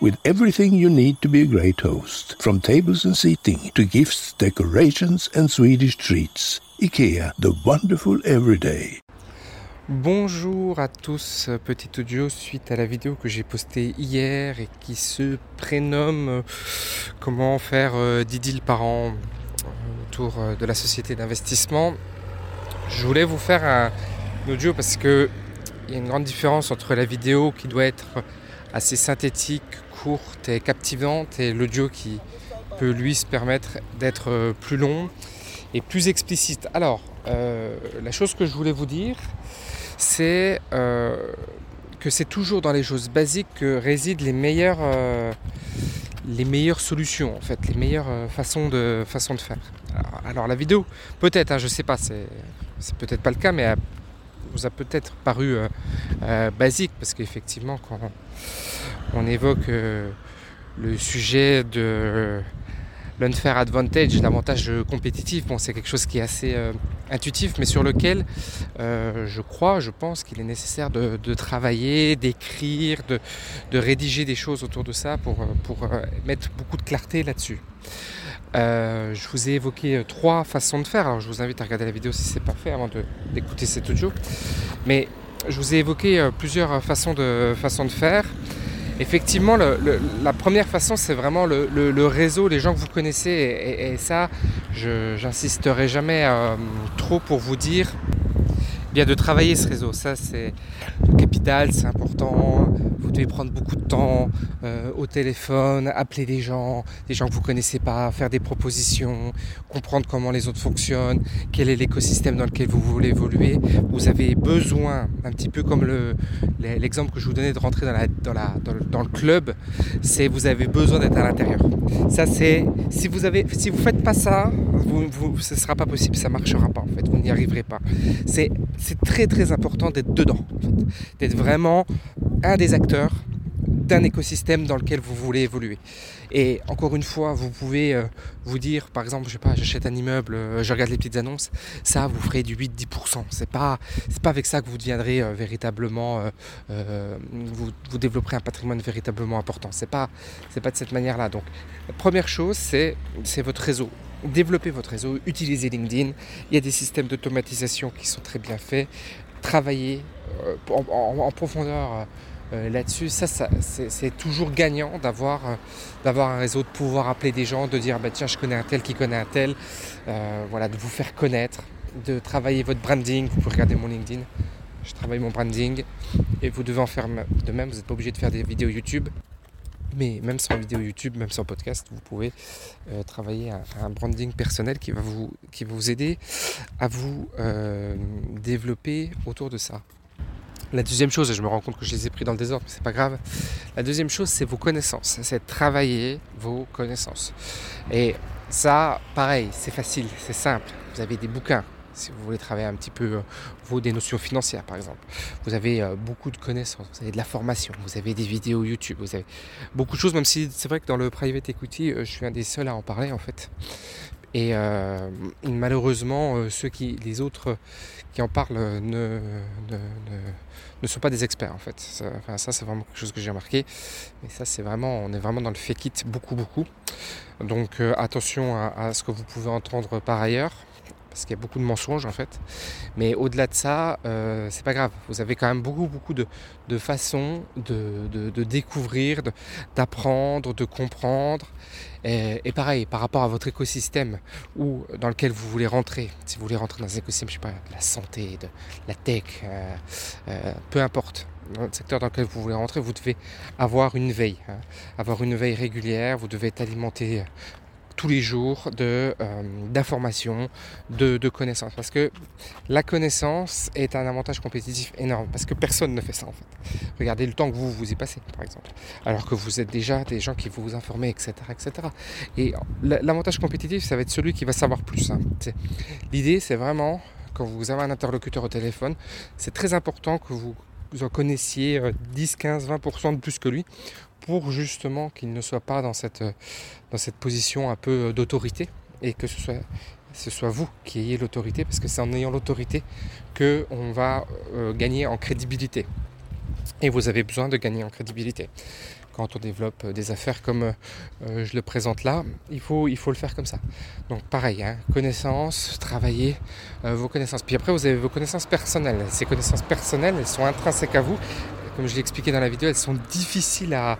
with everything you need to be a great host, from tables and seating to gifts, decorations and Swedish treats. IKEA, the wonderful everyday. Bonjour à tous, petit audio suite à la vidéo que j'ai postée hier et qui se prénomme Comment faire euh, 10 deals par an euh, autour euh, de la société d'investissement. Je voulais vous faire un audio parce que il y a une grande différence entre la vidéo qui doit être assez synthétique, courte et captivante et l'audio qui peut lui se permettre d'être euh, plus long et plus explicite. Alors, euh, la chose que je voulais vous dire, c'est euh, que c'est toujours dans les choses basiques que résident les meilleures, les meilleures solutions, en fait, les meilleures façons, de, façons de faire. Alors, la vidéo, peut-être, hein, je sais pas, c'est, peut-être pas le cas, mais elle vous a peut-être paru basique, parce qu'effectivement, quand on, on évoque euh, le sujet de l'unfair advantage, l'avantage compétitif, bon, c'est quelque chose qui est assez euh, intuitif, mais sur lequel euh, je crois, je pense qu'il est nécessaire de, travailler, d'écrire, de, rédiger des choses autour de ça pour, mettre beaucoup de clarté là-dessus. Je vous ai évoqué trois façons de faire. Alors, je vous invite à regarder la vidéo si ce n'est pas fait avant d'écouter cet audio. Mais je vous ai évoqué plusieurs façons de faire. Effectivement, la première façon, c'est vraiment le, réseau, les gens que vous connaissez. Et ça, je j'insisterai jamais euh, trop pour vous dire de travailler ce réseau. Ça, c'est capital, c'est important. Vous devez prendre beaucoup de temps euh, au téléphone, appeler des gens, des gens que vous connaissez pas, faire des propositions, comprendre comment les autres fonctionnent, quel est l'écosystème dans lequel vous voulez évoluer. Vous avez besoin, un petit peu comme le- le- l'exemple que je vous donnais de rentrer dans, la, dans, la, dans, le, le club, c'est vous avez besoin d'être à l'intérieur. Ça, c'est si vous avez, si faites pas ça, vous, vous, ce sera pas possible, ça marchera pas en fait, vous n'y arriverez pas. C'est c'est très très important d'être dedans, d'être vraiment un des acteurs d'un écosystème dans lequel vous voulez évoluer. Et encore une fois, vous pouvez euh, vous dire, par exemple, je sais pas, j'achète un immeuble, euh, je regarde les petites annonces, ça vous ferez du 8-10%. C'est pas, pas avec ça que vous deviendrez euh, véritablement, vous, développerez un patrimoine véritablement important. C'est pas, pas de cette manière-là. Donc, première chose, c'est votre réseau. Développez votre réseau, utilisez LinkedIn. Il y a des systèmes d'automatisation qui sont très bien faits. Travaillez euh, en, profondeur euh, euh, là-dessus. Ça, c'est, toujours gagnant d'avoir, un réseau, de pouvoir appeler des gens, de dire bah, tiens, je connais un tel qui connaît un tel. Voilà, de vous faire connaître, de travailler votre branding. Vous pouvez regarder mon LinkedIn. Je travaille mon branding et vous devez en faire de même. Vous n'êtes pas obligé de faire des vidéos YouTube. Mais même sans vidéo YouTube, même sans podcast, vous pouvez euh, travailler un, branding personnel qui va vous, qui aider à vous euh, développer autour de ça. La deuxième chose, et je me rends compte que je les ai pris dans le désordre, mais c'est pas grave. La deuxième chose, c'est vos connaissances. C'est travailler vos connaissances. Et ça, pareil, c'est facile, c'est simple. Vous avez des bouquins. Si vous voulez travailler un petit peu euh, vos des notions financières, par exemple, vous avez euh, beaucoup de connaissances, vous avez de la formation, vous avez des vidéos YouTube, vous avez beaucoup de choses. Même si c'est vrai que dans le private equity, euh, je suis un des seuls à en parler en fait. Et malheureusement, ceux qui, les autres qui en parlent ne, ne, ne- sont pas des experts en fait. Ça, enfin, ça, c'est vraiment quelque chose que j'ai remarqué. Mais ça, c'est vraiment, on est vraiment dans le fake it beaucoup, beaucoup. Donc attention à ce que vous pouvez entendre par ailleurs. Parce qu'il y a beaucoup de mensonges en fait. Mais au-delà de ça, euh, c'est pas grave. Vous avez quand même beaucoup, beaucoup de, façons de, découvrir, d'apprendre, de, comprendre. Et, pareil, par rapport à votre écosystème ou dans lequel vous voulez rentrer, si vous voulez rentrer dans un écosystème, je sais pas, de la santé, de la tech, euh, euh, peu importe le secteur dans lequel vous voulez rentrer, vous devez avoir une veille, hein. avoir une veille régulière, vous devez être alimenté tous les jours de, euh, d'informations, de, connaissances. Parce que la connaissance est un avantage compétitif énorme. Parce que personne ne fait ça en fait. Regardez le temps que vous vous y passez, par exemple. Alors que vous êtes déjà des gens qui vont vous informer, etc. etc. Et l'avantage compétitif, ça va être celui qui va savoir plus. Hein. L'idée, c'est vraiment, quand vous avez un interlocuteur au téléphone, c'est très important que vous en connaissiez 10, 15, 20% de plus que lui pour justement qu'il ne soit pas dans cette, euh, position un peu euh, d'autorité et que ce soit, ce soit vous qui ayez l'autorité parce que c'est en ayant l'autorité qu'on va euh, gagner en crédibilité. Et vous avez besoin de gagner en crédibilité. Quand on développe des affaires comme je le présente là, il faut, il faut le faire comme ça. Donc pareil, hein, connaissances, travailler vos connaissances. Puis après, vous avez vos connaissances personnelles. Ces connaissances personnelles, elles sont intrinsèques à vous comme je l'ai expliqué dans la vidéo, elles sont difficiles à,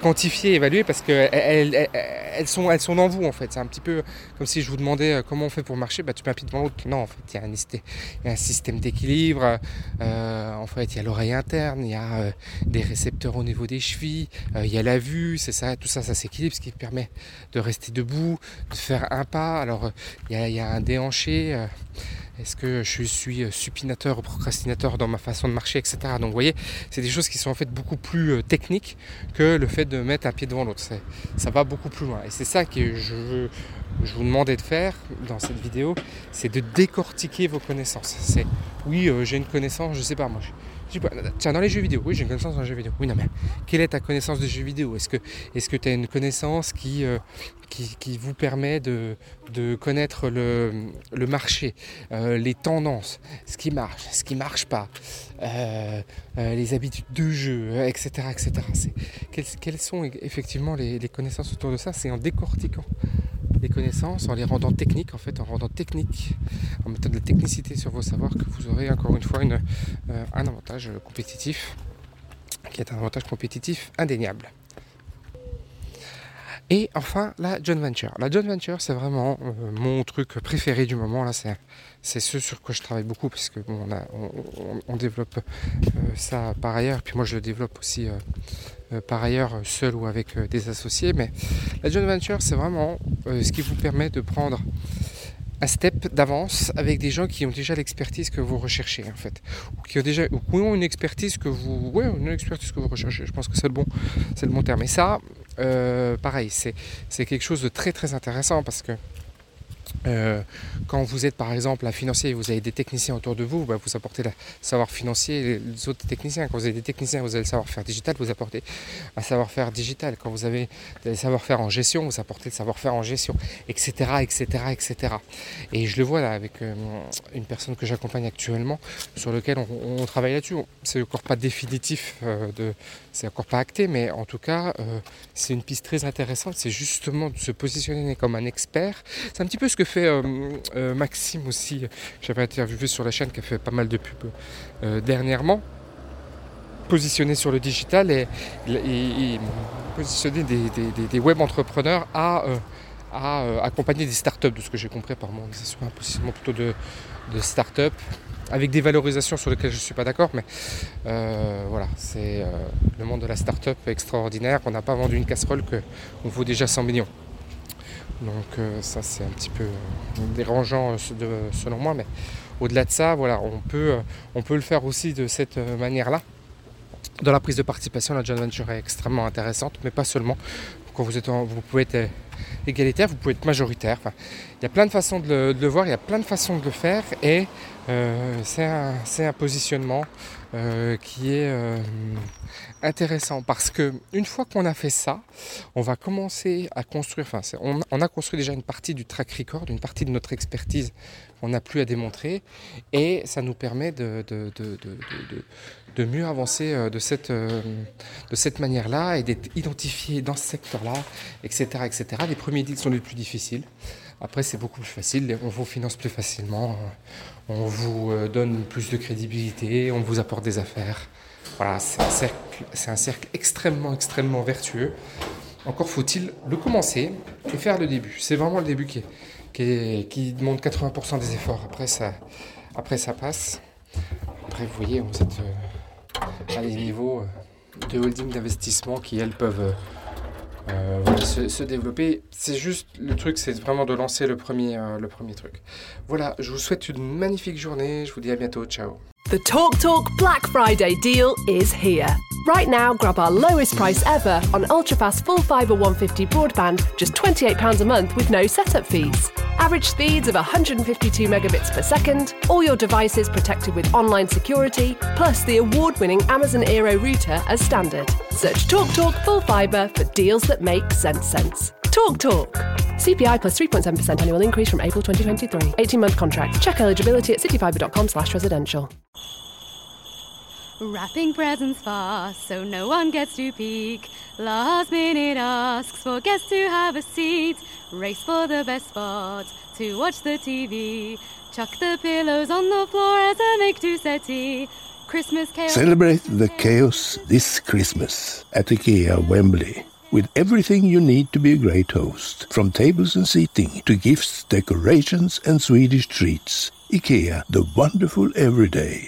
quantifier, évaluer parce qu'elles elles, sont, elles sont vous en fait. C'est un petit peu comme si je vous demandais euh, comment on fait pour marcher, bah, tu mets un pied devant l'autre. Non, en fait, il y a un, système d'équilibre. Euh, en fait, il y a l'oreille interne, il y a euh, des récepteurs au niveau des chevilles, il y a la vue, c'est ça, tout ça, ça s'équilibre, ce qui permet de rester debout, de faire un pas. Alors, il y a un déhanché. Est-ce que je suis euh, supinateur ou procrastinateur dans ma façon de marcher, etc. Donc vous voyez, c'est des choses qui sont en fait beaucoup plus euh, techniques que le fait de mettre un pied devant l'autre. Ça va beaucoup plus loin. Et c'est ça que je, vous demandais de faire dans cette vidéo, c'est de décortiquer vos connaissances. C'est oui, euh, j'ai une connaissance, je sais pas moi. Tiens, dans les jeux vidéo, oui, j'ai une connaissance dans les jeux vidéo. Oui, non, mais quelle est ta connaissance des jeux vidéo? Est-ce que est tu as une connaissance qui, euh, qui, vous permet de, connaître le, marché, euh, les tendances, ce qui marche, ce qui marche pas, euh, les habitudes de jeu, etc. etc. Quelles, sont effectivement les connaissances autour de ça? C'est en décortiquant connaissances, en les rendant techniques, en fait, en rendant technique, en mettant de la technicité sur vos savoirs, que vous aurez encore une fois une, euh, un avantage compétitif, qui est un avantage compétitif indéniable. Et enfin, la joint venture. La joint venture, c'est vraiment euh, mon truc préféré du moment. Là, c'est, ce sur quoi je travaille beaucoup, puisque bon, on, on, développe euh, ça par ailleurs. Puis moi, je le développe aussi par ailleurs seul ou avec des associés. Mais la joint venture, c'est vraiment ce qui vous permet de prendre un step d'avance avec des gens qui ont déjà l'expertise que vous recherchez en fait ou qui ont déjà ou ont une expertise que vous une expertise que vous recherchez je pense que c'est le bon c'est le bon terme et ça euh, pareil, c'est quelque chose de très très intéressant parce que euh, quand vous êtes par exemple un financier et vous avez des techniciens autour de vous, bah, vous apportez le savoir financier les autres techniciens. Quand vous avez des techniciens, vous avez le savoir-faire digital, vous apportez un savoir-faire digital. Quand vous avez le savoir-faire en gestion, vous apportez le savoir-faire en gestion, etc., etc., etc. Et je le vois là avec euh, une personne que j'accompagne actuellement, sur lequel on, travaille là-dessus. C'est encore pas définitif, euh, de, c'est encore pas acté, mais en tout cas, c'est une piste très intéressante. C'est justement de se positionner comme un expert. C'est un petit peu ce que fait euh, euh, Maxime aussi, j'avais interviewé sur la chaîne qui a fait pas mal de pubs euh, dernièrement, positionné sur le digital et, positionner des, web entrepreneurs à, accompagner des startups, de ce que j'ai compris par mon un positionnement plutôt de, de start-up avec des valorisations sur lesquelles je ne suis pas d'accord, mais voilà, c'est le monde de la start-up extraordinaire. On n'a pas vendu une casserole qu'on vaut déjà 100 millions. Donc euh, ça c'est un petit peu euh, dérangeant euh, selon moi, mais au-delà de ça, voilà, on peut, on peut le faire aussi de cette manière-là. Dans la prise de participation, la joint venture est extrêmement intéressante, mais pas seulement. Quand vous, êtes vous pouvez être égalitaire, vous pouvez être majoritaire. il y a plein de façons de le, voir, il y a plein de façons de le faire, et c'est un, positionnement qui est intéressant parce que une fois qu'on a fait ça, on va commencer à construire, enfin on, a construit déjà une partie du track record, une partie de notre expertise qu'on n'a plus à démontrer et ça nous permet de, mieux avancer euh, de cette, euh, manière-là et d'être identifié dans ce secteur-là, etc., etc. Les premiers deals sont les plus difficiles. Après, c'est beaucoup plus facile, on vous finance plus facilement, on vous euh, donne plus de crédibilité, on vous apporte des affaires. Voilà, c'est un cercle, extrêmement, extrêmement vertueux. Encore faut-il le commencer et faire le début. C'est vraiment le début qui, qui, demande 80% des efforts. Après ça, passe. Après, vous voyez, vous êtes euh, à des niveaux euh, de holding d'investissement qui, elles, peuvent voilà, se, se, développer. C'est juste, le truc, c'est vraiment de lancer le premier, euh, le premier truc. Voilà, je vous souhaite une magnifique journée. Je vous dis à bientôt. Ciao. The Talk Talk Black Friday deal is here. Right now, grab our lowest price ever on ultrafast full fibre 150 broadband, just £28 a month with no setup fees. Average speeds of 152 megabits per second, all your devices protected with online security, plus the award winning Amazon Aero router as standard. Search TalkTalk Talk Full Fibre for deals that make sense sense. Talk Talk. CPI plus 3.7% annual increase from April 2023. 18 month contract. Check eligibility at cityfibre.com slash residential. Wrapping presents fast so no one gets to peek. Last minute asks for guests to have a seat. Race for the best spot to watch the TV. Chuck the pillows on the floor as a make to settee. Christmas chaos. Celebrate the chaos this Christmas at IKEA Wembley with everything you need to be a great host, from tables and seating to gifts, decorations and Swedish treats. IKEA, the wonderful everyday.